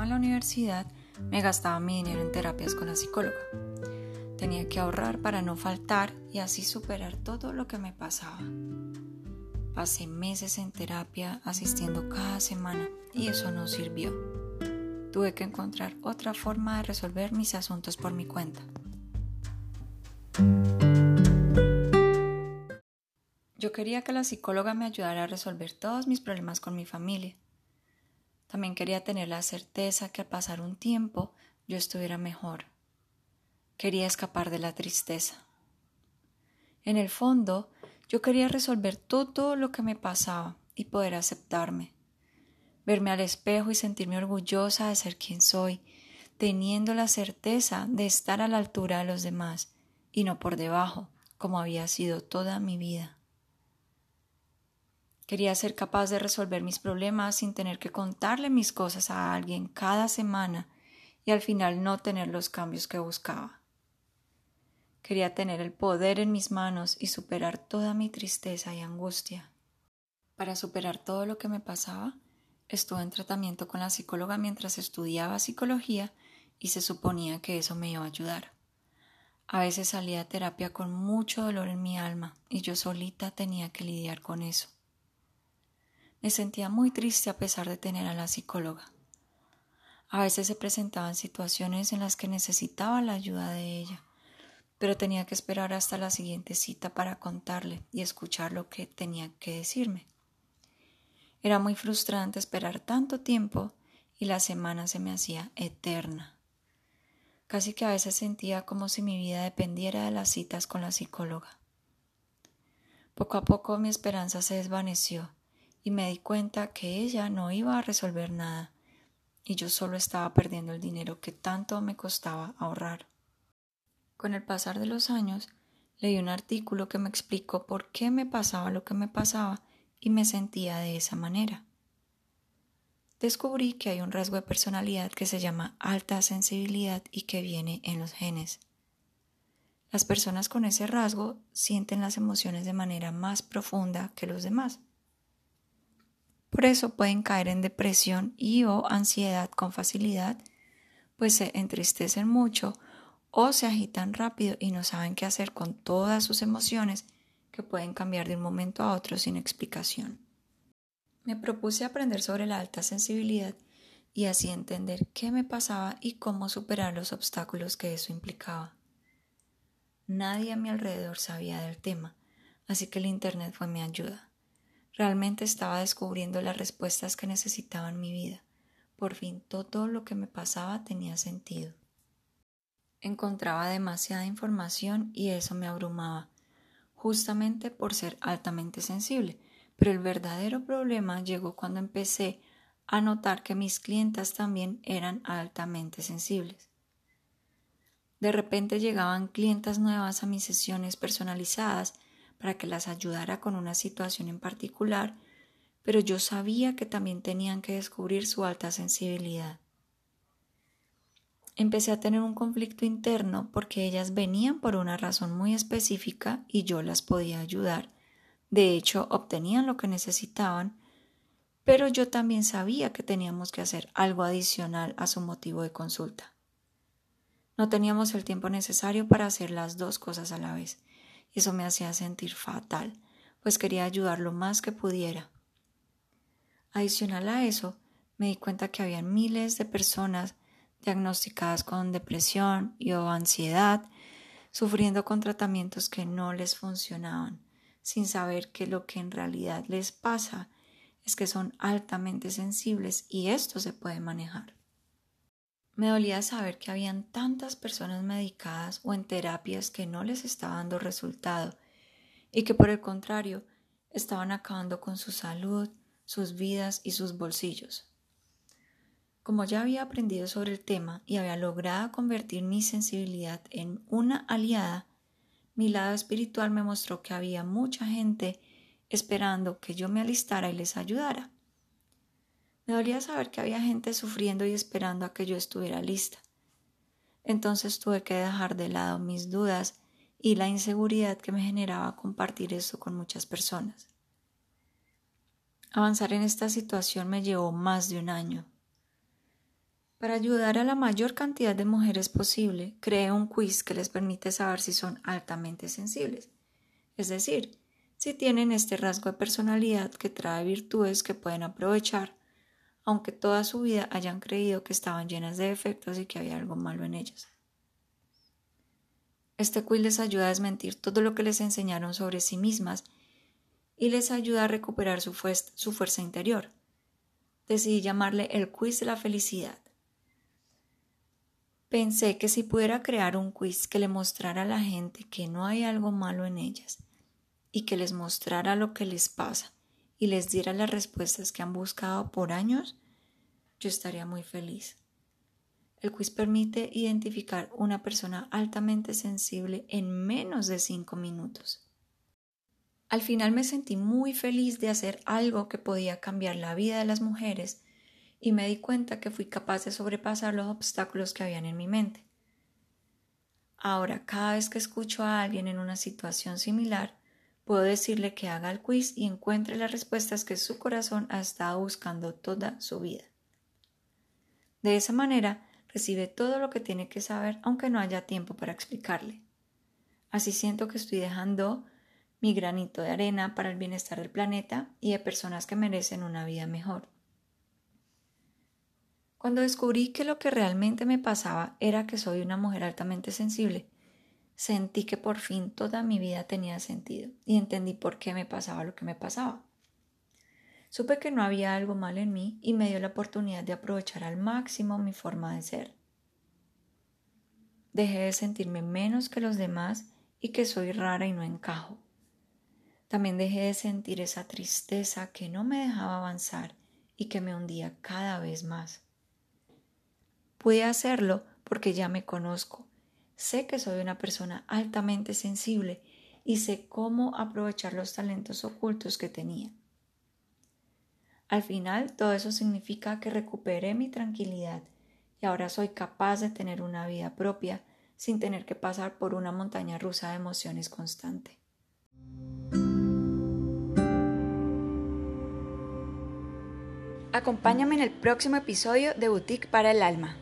estaba la universidad, me gastaba mi dinero en terapias con la psicóloga. Tenía que ahorrar para no faltar y así superar todo lo que me pasaba. Pasé meses en terapia asistiendo cada semana y eso no sirvió. Tuve que encontrar otra forma de resolver mis asuntos por mi cuenta. Yo quería que la psicóloga me ayudara a resolver todos mis problemas con mi familia. También quería tener la certeza que al pasar un tiempo yo estuviera mejor. Quería escapar de la tristeza. En el fondo, yo quería resolver todo lo que me pasaba y poder aceptarme. Verme al espejo y sentirme orgullosa de ser quien soy, teniendo la certeza de estar a la altura de los demás y no por debajo, como había sido toda mi vida. Quería ser capaz de resolver mis problemas sin tener que contarle mis cosas a alguien cada semana y al final no tener los cambios que buscaba. Quería tener el poder en mis manos y superar toda mi tristeza y angustia. Para superar todo lo que me pasaba, estuve en tratamiento con la psicóloga mientras estudiaba psicología y se suponía que eso me iba a ayudar. A veces salía a terapia con mucho dolor en mi alma y yo solita tenía que lidiar con eso. Me sentía muy triste a pesar de tener a la psicóloga. A veces se presentaban situaciones en las que necesitaba la ayuda de ella, pero tenía que esperar hasta la siguiente cita para contarle y escuchar lo que tenía que decirme. Era muy frustrante esperar tanto tiempo y la semana se me hacía eterna. Casi que a veces sentía como si mi vida dependiera de las citas con la psicóloga. Poco a poco mi esperanza se desvaneció y me di cuenta que ella no iba a resolver nada y yo solo estaba perdiendo el dinero que tanto me costaba ahorrar. Con el pasar de los años, leí un artículo que me explicó por qué me pasaba lo que me pasaba y me sentía de esa manera. Descubrí que hay un rasgo de personalidad que se llama alta sensibilidad y que viene en los genes. Las personas con ese rasgo sienten las emociones de manera más profunda que los demás. Por eso pueden caer en depresión y o ansiedad con facilidad, pues se entristecen mucho o se agitan rápido y no saben qué hacer con todas sus emociones que pueden cambiar de un momento a otro sin explicación. Me propuse aprender sobre la alta sensibilidad y así entender qué me pasaba y cómo superar los obstáculos que eso implicaba. Nadie a mi alrededor sabía del tema, así que el Internet fue mi ayuda. Realmente estaba descubriendo las respuestas que necesitaba en mi vida. Por fin todo lo que me pasaba tenía sentido. Encontraba demasiada información y eso me abrumaba, justamente por ser altamente sensible. Pero el verdadero problema llegó cuando empecé a notar que mis clientas también eran altamente sensibles. De repente llegaban clientas nuevas a mis sesiones personalizadas para que las ayudara con una situación en particular, pero yo sabía que también tenían que descubrir su alta sensibilidad. Empecé a tener un conflicto interno porque ellas venían por una razón muy específica y yo las podía ayudar. De hecho, obtenían lo que necesitaban, pero yo también sabía que teníamos que hacer algo adicional a su motivo de consulta. No teníamos el tiempo necesario para hacer las dos cosas a la vez eso me hacía sentir fatal, pues quería ayudar lo más que pudiera. Adicional a eso, me di cuenta que había miles de personas diagnosticadas con depresión y o ansiedad, sufriendo con tratamientos que no les funcionaban, sin saber que lo que en realidad les pasa es que son altamente sensibles y esto se puede manejar. Me dolía saber que habían tantas personas medicadas o en terapias que no les estaba dando resultado y que por el contrario estaban acabando con su salud, sus vidas y sus bolsillos. Como ya había aprendido sobre el tema y había logrado convertir mi sensibilidad en una aliada, mi lado espiritual me mostró que había mucha gente esperando que yo me alistara y les ayudara. Me dolía saber que había gente sufriendo y esperando a que yo estuviera lista. Entonces tuve que dejar de lado mis dudas y la inseguridad que me generaba compartir eso con muchas personas. Avanzar en esta situación me llevó más de un año. Para ayudar a la mayor cantidad de mujeres posible, creé un quiz que les permite saber si son altamente sensibles, es decir, si tienen este rasgo de personalidad que trae virtudes que pueden aprovechar, aunque toda su vida hayan creído que estaban llenas de defectos y que había algo malo en ellas. Este quiz les ayuda a desmentir todo lo que les enseñaron sobre sí mismas y les ayuda a recuperar su, su fuerza interior. Decidí llamarle el quiz de la felicidad. Pensé que si pudiera crear un quiz que le mostrara a la gente que no hay algo malo en ellas y que les mostrara lo que les pasa y les diera las respuestas que han buscado por años, yo estaría muy feliz. El quiz permite identificar una persona altamente sensible en menos de cinco minutos. Al final me sentí muy feliz de hacer algo que podía cambiar la vida de las mujeres y me di cuenta que fui capaz de sobrepasar los obstáculos que habían en mi mente. Ahora, cada vez que escucho a alguien en una situación similar, puedo decirle que haga el quiz y encuentre las respuestas que su corazón ha estado buscando toda su vida. De esa manera, recibe todo lo que tiene que saber aunque no haya tiempo para explicarle. Así siento que estoy dejando mi granito de arena para el bienestar del planeta y de personas que merecen una vida mejor. Cuando descubrí que lo que realmente me pasaba era que soy una mujer altamente sensible, sentí que por fin toda mi vida tenía sentido y entendí por qué me pasaba lo que me pasaba. Supe que no había algo mal en mí y me dio la oportunidad de aprovechar al máximo mi forma de ser. Dejé de sentirme menos que los demás y que soy rara y no encajo. También dejé de sentir esa tristeza que no me dejaba avanzar y que me hundía cada vez más. Pude hacerlo porque ya me conozco. Sé que soy una persona altamente sensible y sé cómo aprovechar los talentos ocultos que tenía. Al final, todo eso significa que recuperé mi tranquilidad y ahora soy capaz de tener una vida propia sin tener que pasar por una montaña rusa de emociones constante. Acompáñame en el próximo episodio de Boutique para el Alma.